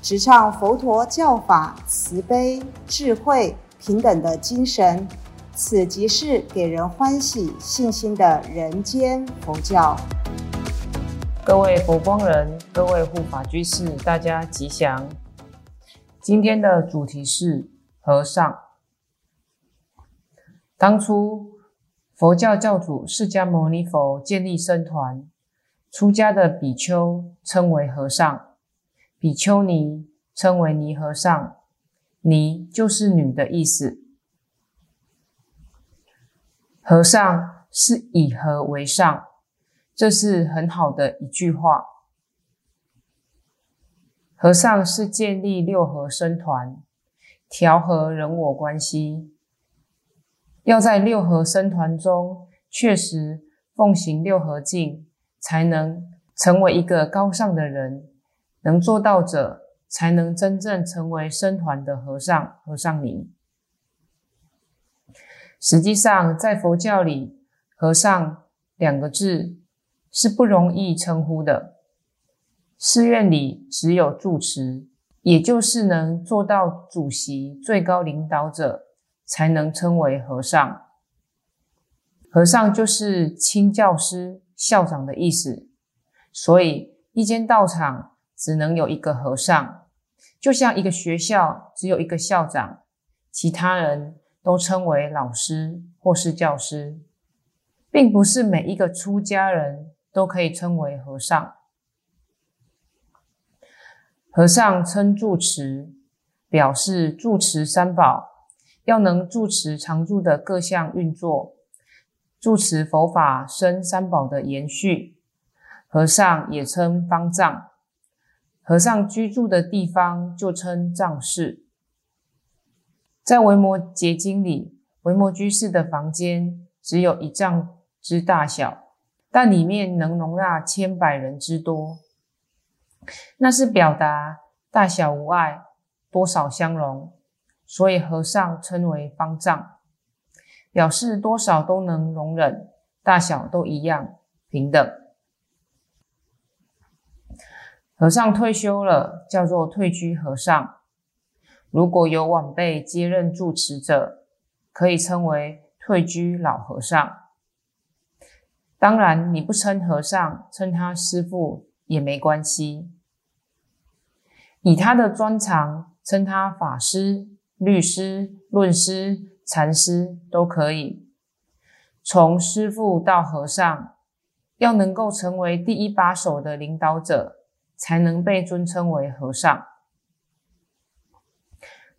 直唱佛陀教法慈悲、智慧、平等的精神。此即是给人欢喜、信心的人间佛教。各位佛光人，各位护法居士，大家吉祥。今天的主题是和尚。当初佛教教主释迦牟尼佛建立僧团，出家的比丘称为和尚，比丘尼称为尼和尚，尼就是女的意思。和尚是以和为上，这是很好的一句话。和尚是建立六合僧团，调和人我关系。要在六合僧团中确实奉行六合敬，才能成为一个高尚的人。能做到者，才能真正成为僧团的和尚、和尚尼。实际上，在佛教里，“和尚”两个字是不容易称呼的。寺院里只有住持，也就是能做到主席、最高领导者。才能称为和尚。和尚就是清教师、校长的意思，所以一间道场只能有一个和尚，就像一个学校只有一个校长，其他人都称为老师或是教师，并不是每一个出家人都可以称为和尚。和尚称住持，表示住持三宝。要能住持常住的各项运作，住持佛法生三宝的延续。和尚也称方丈，和尚居住的地方就称藏室。在《维摩诘经》里，维摩居士的房间只有一丈之大小，但里面能容纳千百人之多。那是表达大小无碍，多少相容。所以和尚称为方丈，表示多少都能容忍，大小都一样平等。和尚退休了，叫做退居和尚。如果有晚辈接任住持者，可以称为退居老和尚。当然，你不称和尚，称他师父也没关系。以他的专长，称他法师。律师、论师、禅师都可以。从师父到和尚，要能够成为第一把手的领导者，才能被尊称为和尚。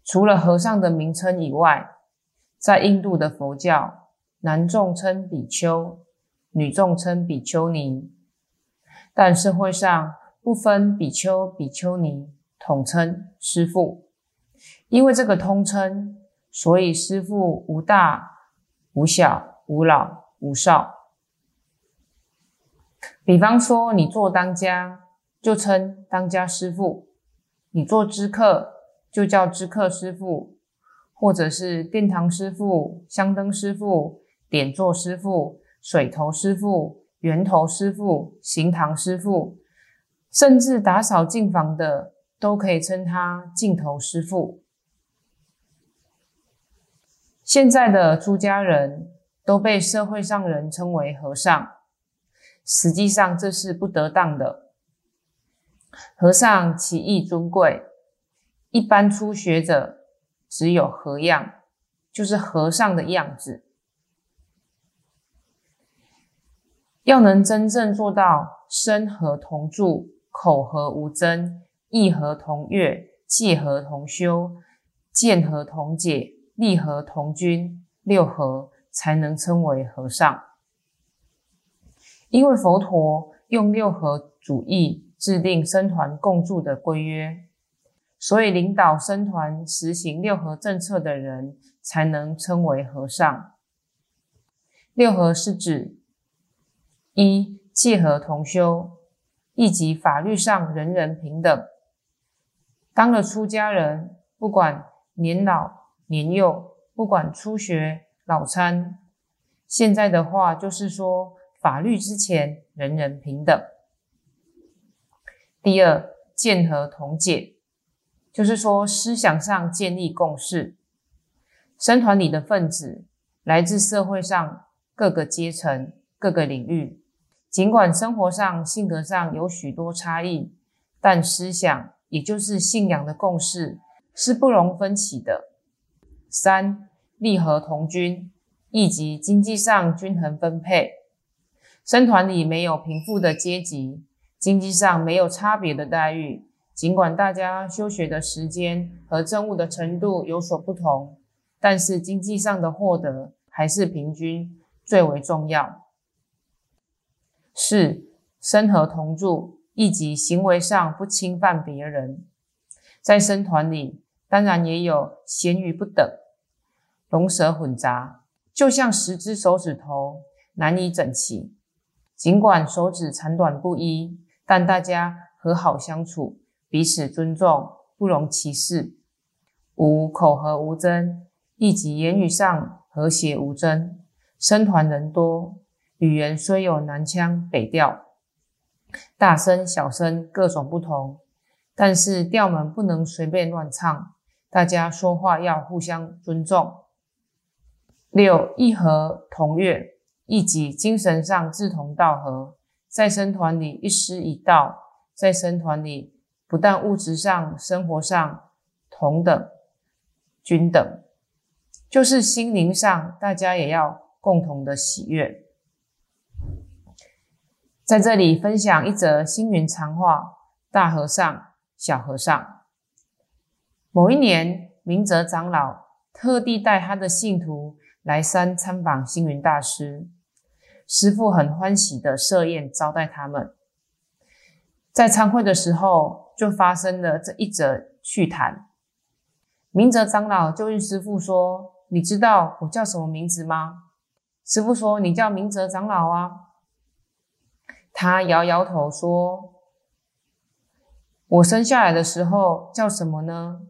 除了和尚的名称以外，在印度的佛教，男众称比丘，女众称比丘尼，但社会上不分比丘、比丘尼，统称师父。因为这个通称，所以师父无大无小无老无少。比方说，你做当家，就称当家师父；你做知客，就叫知客师父；或者是殿堂师父、香灯师父、点座师父、水头师父、圆头师父、行堂师父，甚至打扫净房的，都可以称他净头师父。现在的出家人都被社会上人称为和尚，实际上这是不得当的。和尚其义尊贵，一般初学者只有和样，就是和尚的样子。要能真正做到身和同住，口和无争，意和同悦，戒和同修，见和同解。立和同君，六合才能称为和尚。因为佛陀用六合主义制定僧团共住的规约，所以领导僧团实行六合政策的人才能称为和尚。六合是指一戒和同修，亦即法律上人人平等。当了出家人，不管年老年幼，不管初学老参，现在的话就是说，法律之前人人平等。第二，建和同解，就是说思想上建立共识。僧团里的分子来自社会上各个阶层、各个领域，尽管生活上、性格上有许多差异，但思想。也就是信仰的共识是不容分歧的。三，利和同均，以及经济上均衡分配。僧团里没有贫富的阶级，经济上没有差别的待遇。尽管大家修学的时间和政务的程度有所不同，但是经济上的获得还是平均最为重要。四，生和同住。以及行为上不侵犯别人，在生团里当然也有咸鱼不等、龙蛇混杂，就像十只手指头难以整齐。尽管手指长短不一，但大家和好相处，彼此尊重，不容歧视。五口和无争，以及言语上和谐无争。僧团人多，语言虽有南腔北调。大声、小声各种不同，但是调门不能随便乱唱，大家说话要互相尊重。六一和同乐，一即精神上志同道合，在僧团里一师一道，在僧团里不但物质上、生活上同等、均等，就是心灵上，大家也要共同的喜悦。在这里分享一则星云长话：大和尚、小和尚。某一年，明哲长老特地带他的信徒来山参访星云大师，师父很欢喜的设宴招待他们。在参会的时候，就发生了这一则趣谈。明哲长老就问师父说：“你知道我叫什么名字吗？”师父说：“你叫明哲长老啊。”他摇摇头说：“我生下来的时候叫什么呢？”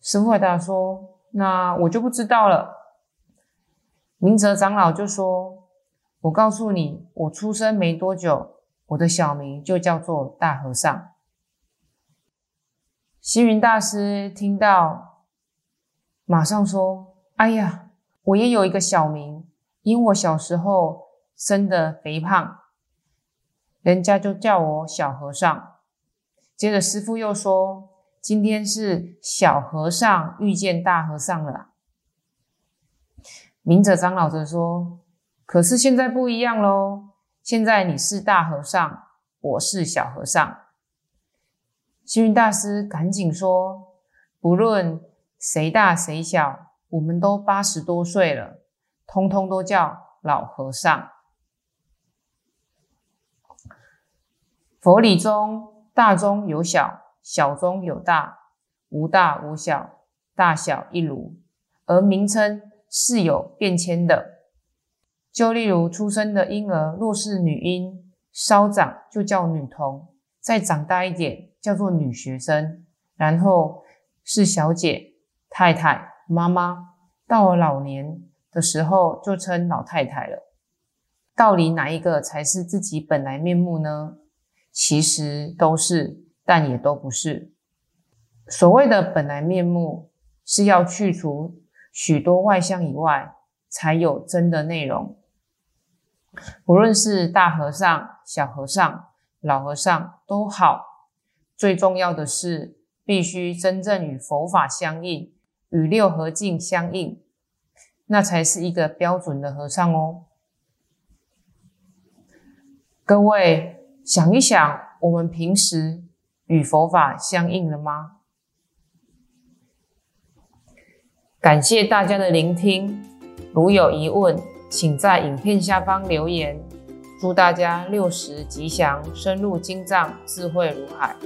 师父回答说：“那我就不知道了。”明哲长老就说：“我告诉你，我出生没多久，我的小名就叫做大和尚。”星云大师听到，马上说：“哎呀，我也有一个小名，因我小时候生的肥胖。”人家就叫我小和尚。接着师傅又说：“今天是小和尚遇见大和尚了。”明者长老则说：“可是现在不一样喽，现在你是大和尚，我是小和尚。”星云大师赶紧说：“不论谁大谁小，我们都八十多岁了，通通都叫老和尚。”佛理中，大中有小，小中有大，无大无小，大小一如。而名称是有变迁的。就例如出生的婴儿，若是女婴，稍长就叫女童；再长大一点，叫做女学生；然后是小姐、太太、妈妈。到了老年的时候，就称老太太了。到底哪一个才是自己本来面目呢？其实都是，但也都不是。所谓的本来面目，是要去除许多外相以外，才有真的内容。不论是大和尚、小和尚、老和尚都好，最重要的是必须真正与佛法相应，与六合境相应，那才是一个标准的和尚哦。各位。想一想，我们平时与佛法相应了吗？感谢大家的聆听，如有疑问，请在影片下方留言。祝大家六十吉祥，深入经藏，智慧如海。